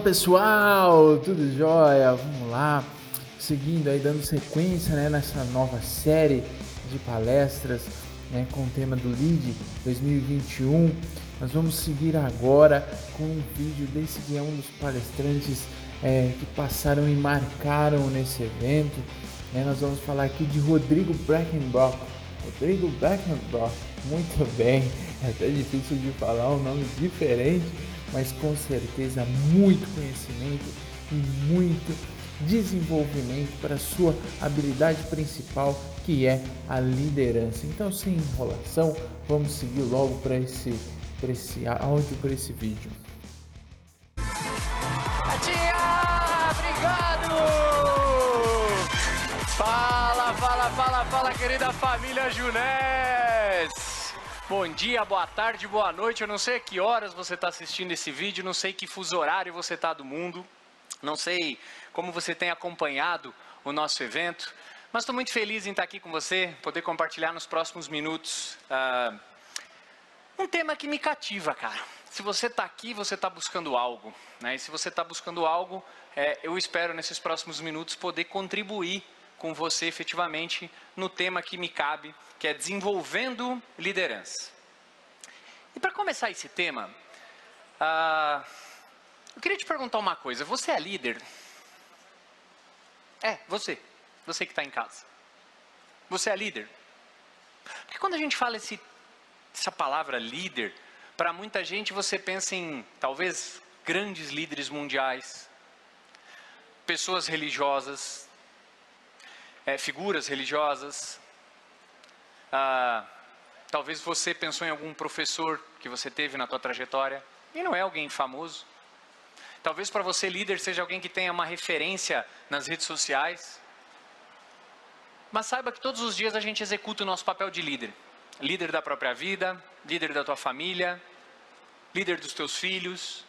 Fala pessoal, tudo jóia? Vamos lá, seguindo aí, dando sequência né, nessa nova série de palestras né, com o tema do LEAD 2021. Nós vamos seguir agora com um vídeo desse que é um dos palestrantes é, que passaram e marcaram nesse evento. Né? Nós vamos falar aqui de Rodrigo Breckenbrock. Rodrigo Breckenbrock, muito bem, é até difícil de falar um nome diferente mas com certeza muito conhecimento e muito desenvolvimento para sua habilidade principal, que é a liderança. Então, sem enrolação, vamos seguir logo para esse, para esse áudio, para esse vídeo. Tia! Fala, fala, fala, fala, querida família Junés! Bom dia, boa tarde, boa noite. Eu não sei a que horas você está assistindo esse vídeo, não sei que fuso horário você está do mundo, não sei como você tem acompanhado o nosso evento, mas estou muito feliz em estar aqui com você, poder compartilhar nos próximos minutos uh, um tema que me cativa, cara. Se você está aqui, você está buscando algo, né? E se você está buscando algo, é, eu espero nesses próximos minutos poder contribuir com você efetivamente no tema que me cabe, que é desenvolvendo liderança. E para começar esse tema, uh, eu queria te perguntar uma coisa: você é líder? É, você. Você que está em casa. Você é líder? Porque quando a gente fala esse, essa palavra líder, para muita gente você pensa em talvez grandes líderes mundiais, pessoas religiosas, é, figuras religiosas, ah, talvez você pensou em algum professor que você teve na tua trajetória e não é alguém famoso. Talvez para você líder seja alguém que tenha uma referência nas redes sociais. Mas saiba que todos os dias a gente executa o nosso papel de líder. Líder da própria vida, líder da tua família, líder dos teus filhos.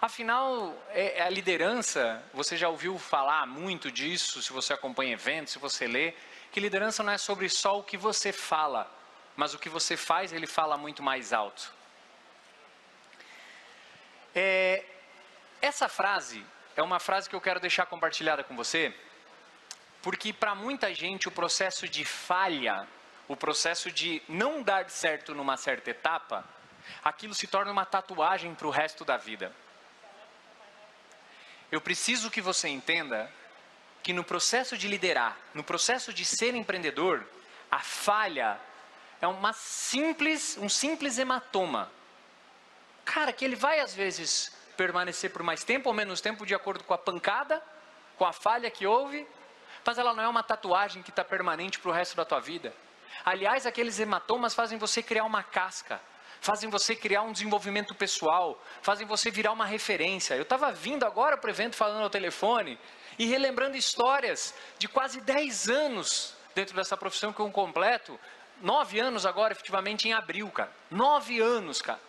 Afinal, é, é a liderança, você já ouviu falar muito disso, se você acompanha eventos, se você lê, que liderança não é sobre só o que você fala, mas o que você faz, ele fala muito mais alto. É, essa frase é uma frase que eu quero deixar compartilhada com você, porque para muita gente o processo de falha, o processo de não dar certo numa certa etapa, aquilo se torna uma tatuagem para o resto da vida. Eu preciso que você entenda que no processo de liderar, no processo de ser empreendedor, a falha é uma simples, um simples hematoma. Cara, que ele vai às vezes permanecer por mais tempo ou menos tempo de acordo com a pancada, com a falha que houve, mas ela não é uma tatuagem que está permanente para o resto da tua vida. Aliás, aqueles hematomas fazem você criar uma casca, fazem você criar um desenvolvimento pessoal, fazem você virar uma referência. Eu estava vindo agora para o evento falando ao telefone e relembrando histórias de quase 10 anos dentro dessa profissão que eu completo. Nove anos agora, efetivamente, em abril, cara. Nove anos, cara.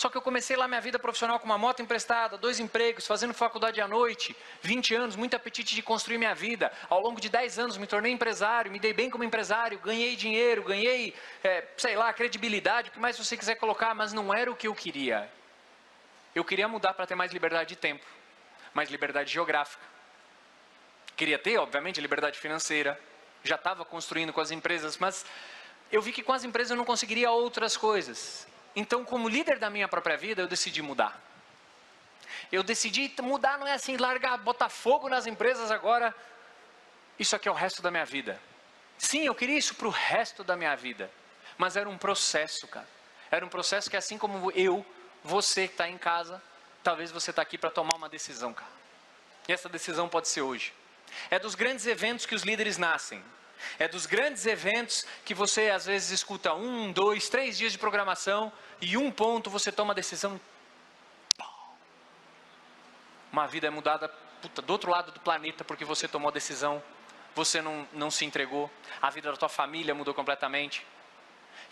Só que eu comecei lá minha vida profissional com uma moto emprestada, dois empregos, fazendo faculdade à noite, 20 anos, muito apetite de construir minha vida. Ao longo de 10 anos me tornei empresário, me dei bem como empresário, ganhei dinheiro, ganhei, é, sei lá, credibilidade, o que mais você quiser colocar, mas não era o que eu queria. Eu queria mudar para ter mais liberdade de tempo, mais liberdade geográfica. Queria ter, obviamente, liberdade financeira. Já estava construindo com as empresas, mas eu vi que com as empresas eu não conseguiria outras coisas. Então, como líder da minha própria vida, eu decidi mudar. Eu decidi mudar, não é assim, largar, botar fogo nas empresas agora. Isso aqui é o resto da minha vida. Sim, eu queria isso para o resto da minha vida. Mas era um processo, cara. Era um processo que, assim como eu, você que está em casa, talvez você está aqui para tomar uma decisão, cara. E essa decisão pode ser hoje. É dos grandes eventos que os líderes nascem. É dos grandes eventos que você às vezes escuta um, dois, três dias de programação e um ponto você toma a decisão. Uma vida é mudada puta, do outro lado do planeta porque você tomou a decisão, você não, não se entregou, a vida da tua família mudou completamente.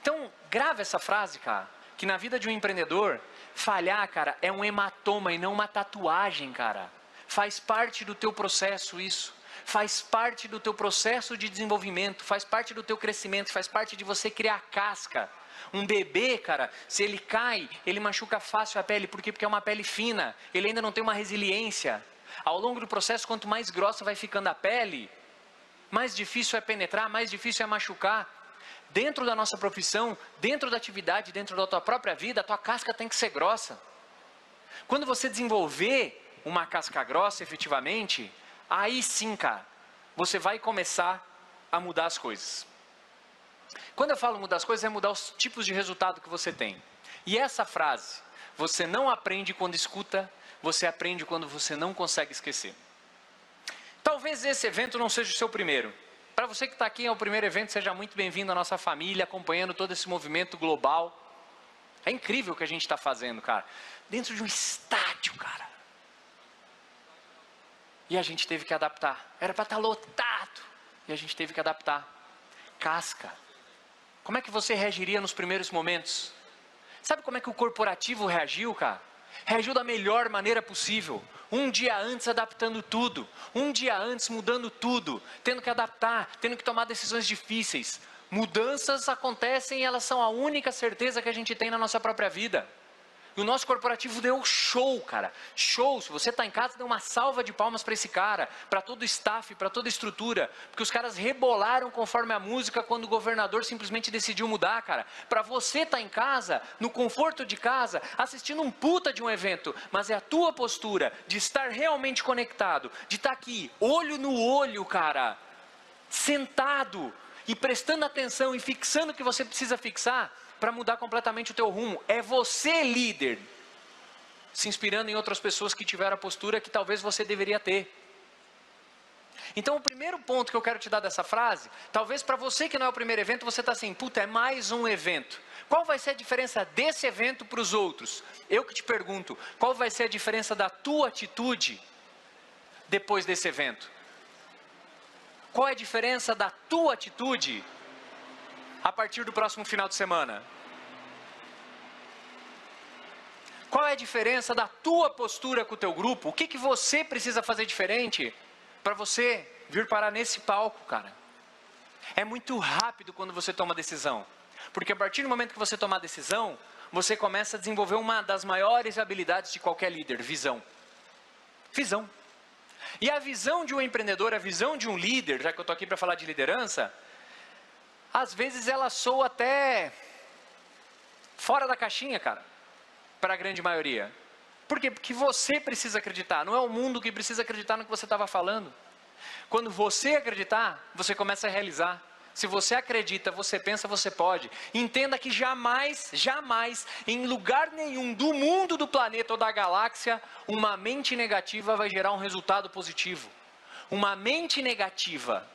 Então, grave essa frase, cara, que na vida de um empreendedor, falhar, cara, é um hematoma e não uma tatuagem, cara. Faz parte do teu processo isso. Faz parte do teu processo de desenvolvimento, faz parte do teu crescimento, faz parte de você criar casca Um bebê, cara, se ele cai, ele machuca fácil a pele. Por quê? Porque é uma pele fina. Ele ainda não tem uma resiliência. Ao longo do processo, quanto mais grossa vai ficando a pele, mais difícil é penetrar, mais difícil é machucar. Dentro da nossa profissão, dentro da atividade, dentro da tua própria vida, a tua casca tem que ser grossa. Quando você desenvolver uma casca grossa efetivamente, aí sim, cara, você vai começar a mudar as coisas. Quando eu falo mudar as coisas, é mudar os tipos de resultado que você tem. E essa frase, você não aprende quando escuta, você aprende quando você não consegue esquecer. Talvez esse evento não seja o seu primeiro. Para você que está aqui é o primeiro evento, seja muito bem-vindo à nossa família, acompanhando todo esse movimento global. É incrível o que a gente está fazendo, cara. Dentro de um estádio, cara. E a gente teve que adaptar. Era para estar tá lotado. E a gente teve que adaptar. Casca. Como é que você reagiria nos primeiros momentos? Sabe como é que o corporativo reagiu, cara? Reagiu da melhor maneira possível. Um dia antes adaptando tudo, um dia antes mudando tudo, tendo que adaptar, tendo que tomar decisões difíceis. Mudanças acontecem e elas são a única certeza que a gente tem na nossa própria vida. E o nosso corporativo deu show, cara. Show. Se você está em casa, dê uma salva de palmas para esse cara, para todo o staff, para toda a estrutura. Porque os caras rebolaram conforme a música quando o governador simplesmente decidiu mudar, cara. Para você estar tá em casa, no conforto de casa, assistindo um puta de um evento. Mas é a tua postura de estar realmente conectado, de estar tá aqui, olho no olho, cara. Sentado e prestando atenção e fixando o que você precisa fixar para mudar completamente o teu rumo. É você líder, se inspirando em outras pessoas que tiveram a postura que talvez você deveria ter. Então, o primeiro ponto que eu quero te dar dessa frase, talvez para você que não é o primeiro evento, você está assim, puta, é mais um evento. Qual vai ser a diferença desse evento para os outros? Eu que te pergunto, qual vai ser a diferença da tua atitude depois desse evento? Qual é a diferença da tua atitude a partir do próximo final de semana? Qual é a diferença da tua postura com o teu grupo? O que, que você precisa fazer diferente para você vir parar nesse palco, cara? É muito rápido quando você toma decisão. Porque a partir do momento que você tomar decisão, você começa a desenvolver uma das maiores habilidades de qualquer líder, visão. Visão. E a visão de um empreendedor, a visão de um líder, já que eu estou aqui para falar de liderança, às vezes ela soa até fora da caixinha, cara, para a grande maioria. Por quê? Porque você precisa acreditar, não é o mundo que precisa acreditar no que você estava falando. Quando você acreditar, você começa a realizar. Se você acredita, você pensa, você pode. Entenda que jamais, jamais, em lugar nenhum do mundo, do planeta ou da galáxia, uma mente negativa vai gerar um resultado positivo. Uma mente negativa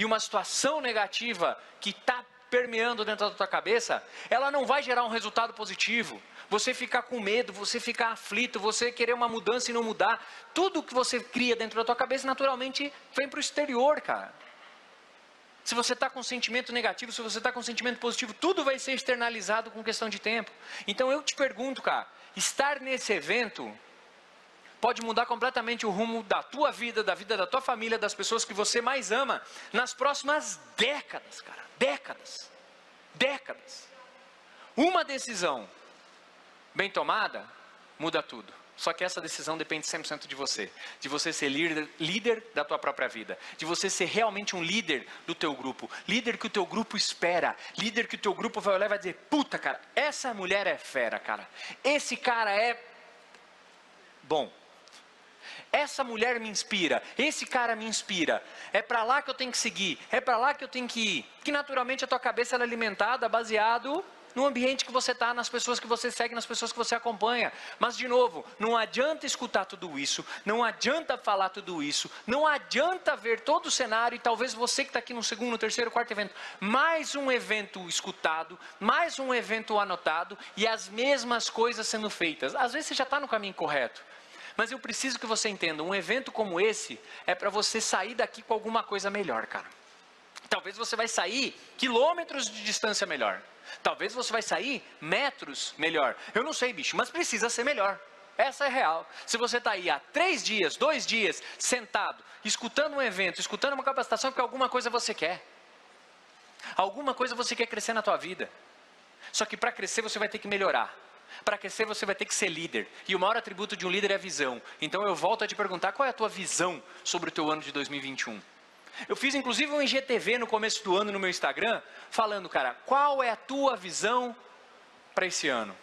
e uma situação negativa que está permeando dentro da tua cabeça, ela não vai gerar um resultado positivo. Você ficar com medo, você ficar aflito, você querer uma mudança e não mudar, tudo que você cria dentro da tua cabeça naturalmente vem para o exterior, cara. Se você está com sentimento negativo, se você está com sentimento positivo, tudo vai ser externalizado com questão de tempo. Então eu te pergunto, cara, estar nesse evento pode mudar completamente o rumo da tua vida, da vida da tua família, das pessoas que você mais ama nas próximas décadas, cara. Décadas. Décadas. Uma decisão bem tomada muda tudo. Só que essa decisão depende 100% de você, de você ser líder, líder da tua própria vida, de você ser realmente um líder do teu grupo, líder que o teu grupo espera, líder que o teu grupo vai olhar e vai dizer, puta cara, essa mulher é fera, cara, esse cara é bom, essa mulher me inspira, esse cara me inspira. É para lá que eu tenho que seguir, é para lá que eu tenho que ir. Que naturalmente a tua cabeça é alimentada baseado no ambiente que você está, nas pessoas que você segue, nas pessoas que você acompanha. Mas, de novo, não adianta escutar tudo isso, não adianta falar tudo isso, não adianta ver todo o cenário e talvez você que está aqui no segundo, terceiro, quarto evento, mais um evento escutado, mais um evento anotado e as mesmas coisas sendo feitas. Às vezes você já está no caminho correto. Mas eu preciso que você entenda, um evento como esse é para você sair daqui com alguma coisa melhor, cara. Talvez você vai sair quilômetros de distância melhor. Talvez você vai sair metros melhor. Eu não sei, bicho, mas precisa ser melhor. Essa é real. Se você está aí há três dias, dois dias, sentado, escutando um evento, escutando uma capacitação, porque alguma coisa você quer. Alguma coisa você quer crescer na tua vida. Só que para crescer você vai ter que melhorar. Para crescer você vai ter que ser líder. E o maior atributo de um líder é a visão. Então eu volto a te perguntar qual é a tua visão sobre o teu ano de 2021. Eu fiz inclusive um IGTV no começo do ano no meu Instagram, falando, cara, qual é a tua visão para esse ano?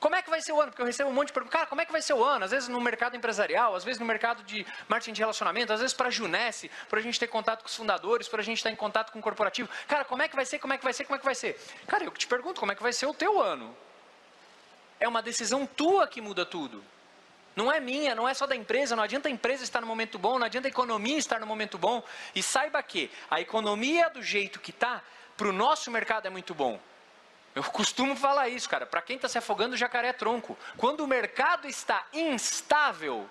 Como é que vai ser o ano? Porque eu recebo um monte de perguntas. Cara, como é que vai ser o ano? Às vezes no mercado empresarial, às vezes no mercado de marketing de relacionamento, às vezes para a Junesse, para a gente ter contato com os fundadores, para a gente estar em contato com o corporativo. Cara, como é que vai ser? Como é que vai ser? Como é que vai ser? Cara, eu te pergunto, como é que vai ser o teu ano? É uma decisão tua que muda tudo. Não é minha, não é só da empresa, não adianta a empresa estar no momento bom, não adianta a economia estar no momento bom. E saiba que a economia do jeito que está, para o nosso mercado é muito bom. Eu costumo falar isso, cara. Para quem está se afogando, o jacaré é tronco. Quando o mercado está instável,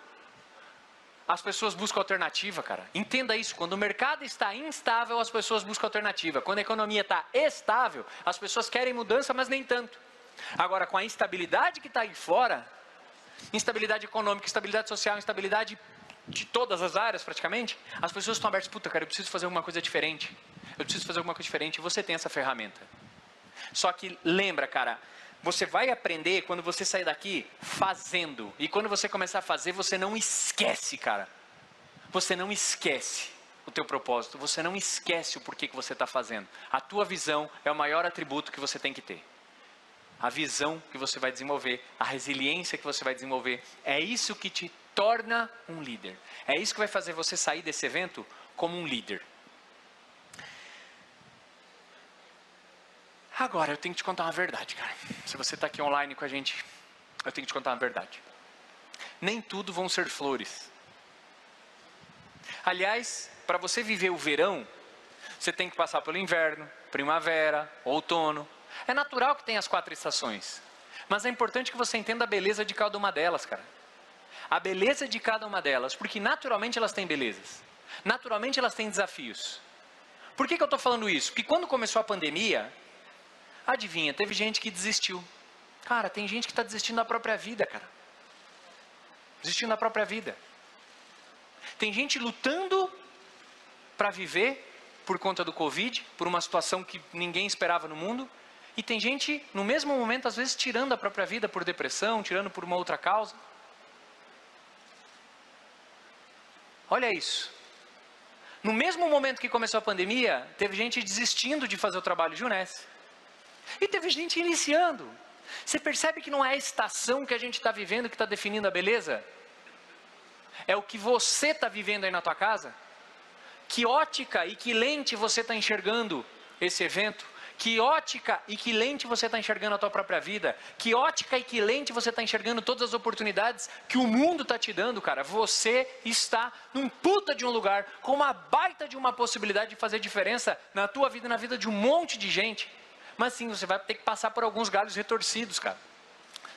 as pessoas buscam alternativa, cara. Entenda isso. Quando o mercado está instável, as pessoas buscam alternativa. Quando a economia está estável, as pessoas querem mudança, mas nem tanto. Agora, com a instabilidade que está aí fora, instabilidade econômica, instabilidade social, instabilidade de todas as áreas praticamente, as pessoas estão abertas, puta, cara, eu preciso fazer alguma coisa diferente. Eu preciso fazer alguma coisa diferente. E você tem essa ferramenta. Só que lembra, cara, você vai aprender quando você sair daqui fazendo. E quando você começar a fazer, você não esquece, cara. Você não esquece o teu propósito. Você não esquece o porquê que você está fazendo. A tua visão é o maior atributo que você tem que ter. A visão que você vai desenvolver, a resiliência que você vai desenvolver, é isso que te torna um líder. É isso que vai fazer você sair desse evento como um líder. Agora, eu tenho que te contar uma verdade, cara. Se você está aqui online com a gente, eu tenho que te contar uma verdade. Nem tudo vão ser flores. Aliás, para você viver o verão, você tem que passar pelo inverno, primavera, outono. É natural que tenha as quatro estações. Mas é importante que você entenda a beleza de cada uma delas, cara. A beleza de cada uma delas, porque naturalmente elas têm belezas. Naturalmente elas têm desafios. Por que, que eu estou falando isso? Porque quando começou a pandemia, Adivinha, teve gente que desistiu. Cara, tem gente que está desistindo da própria vida, cara. Desistindo da própria vida. Tem gente lutando para viver por conta do Covid, por uma situação que ninguém esperava no mundo. E tem gente, no mesmo momento, às vezes, tirando a própria vida por depressão, tirando por uma outra causa. Olha isso. No mesmo momento que começou a pandemia, teve gente desistindo de fazer o trabalho de Unesco. E teve gente iniciando. Você percebe que não é a estação que a gente está vivendo que está definindo a beleza? É o que você está vivendo aí na tua casa? Que ótica e que lente você está enxergando esse evento? Que ótica e que lente você está enxergando a tua própria vida? Que ótica e que lente você está enxergando todas as oportunidades que o mundo está te dando, cara? Você está num puta de um lugar com uma baita de uma possibilidade de fazer diferença na tua vida e na vida de um monte de gente. Mas sim, você vai ter que passar por alguns galhos retorcidos, cara.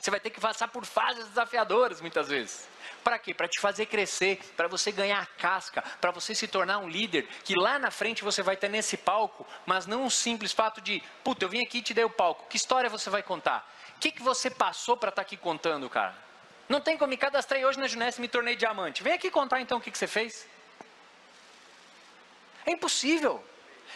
Você vai ter que passar por fases desafiadoras muitas vezes. Para quê? Para te fazer crescer, para você ganhar casca, para você se tornar um líder, que lá na frente você vai ter nesse palco, mas não um simples fato de, puta, eu vim aqui e te dei o palco. Que história você vai contar? O que, que você passou para estar tá aqui contando, cara? Não tem como me cadastrei hoje na Junesse e me tornei diamante. Vem aqui contar então o que, que você fez. É impossível.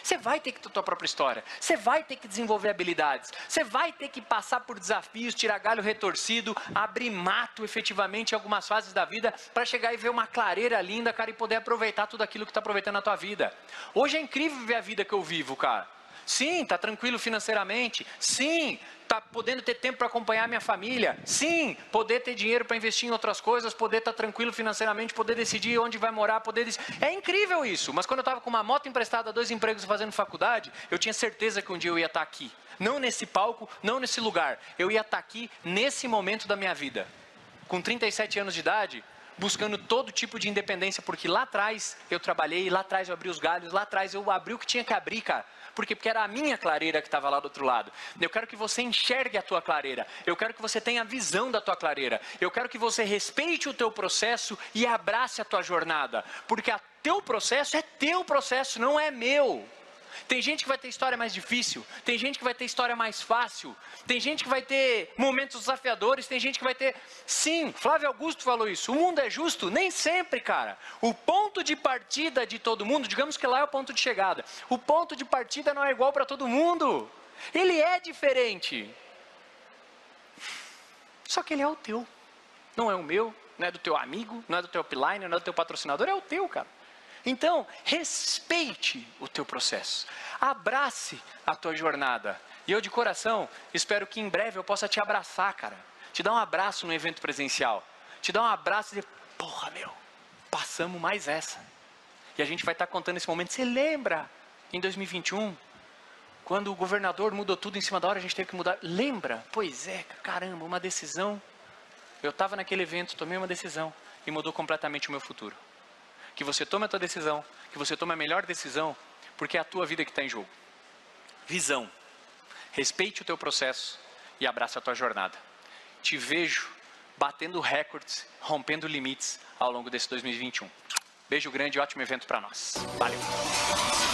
Você vai ter que ter a tua própria história. Você vai ter que desenvolver habilidades. Você vai ter que passar por desafios, tirar galho retorcido, abrir mato efetivamente em algumas fases da vida para chegar e ver uma clareira linda, cara, e poder aproveitar tudo aquilo que está aproveitando na tua vida. Hoje é incrível ver a vida que eu vivo, cara. Sim, está tranquilo financeiramente. Sim, está podendo ter tempo para acompanhar minha família. Sim, poder ter dinheiro para investir em outras coisas, poder estar tá tranquilo financeiramente, poder decidir onde vai morar, poder É incrível isso. Mas quando eu estava com uma moto emprestada, dois empregos fazendo faculdade, eu tinha certeza que um dia eu ia estar tá aqui. Não nesse palco, não nesse lugar. Eu ia estar tá aqui nesse momento da minha vida. Com 37 anos de idade, buscando todo tipo de independência, porque lá atrás eu trabalhei, lá atrás eu abri os galhos, lá atrás eu abri o que tinha que abrir, cara. Por quê? Porque era a minha clareira que estava lá do outro lado. Eu quero que você enxergue a tua clareira. Eu quero que você tenha a visão da tua clareira. Eu quero que você respeite o teu processo e abrace a tua jornada. Porque o teu processo é teu processo, não é meu. Tem gente que vai ter história mais difícil, tem gente que vai ter história mais fácil, tem gente que vai ter momentos desafiadores, tem gente que vai ter. Sim, Flávio Augusto falou isso. O mundo é justo? Nem sempre, cara. O ponto de partida de todo mundo, digamos que lá é o ponto de chegada. O ponto de partida não é igual para todo mundo. Ele é diferente. Só que ele é o teu. Não é o meu, não é do teu amigo, não é do teu upline, não é do teu patrocinador, é o teu, cara. Então, respeite o teu processo. Abrace a tua jornada. E eu de coração espero que em breve eu possa te abraçar, cara. Te dar um abraço no evento presencial. Te dar um abraço e dizer, porra, meu, passamos mais essa. E a gente vai estar contando esse momento. Você lembra em 2021? Quando o governador mudou tudo em cima da hora, a gente teve que mudar. Lembra? Pois é, caramba, uma decisão. Eu estava naquele evento, tomei uma decisão e mudou completamente o meu futuro. Que você tome a tua decisão, que você tome a melhor decisão, porque é a tua vida que está em jogo. Visão. Respeite o teu processo e abraça a tua jornada. Te vejo batendo recordes, rompendo limites ao longo desse 2021. Beijo grande e ótimo evento para nós. Valeu!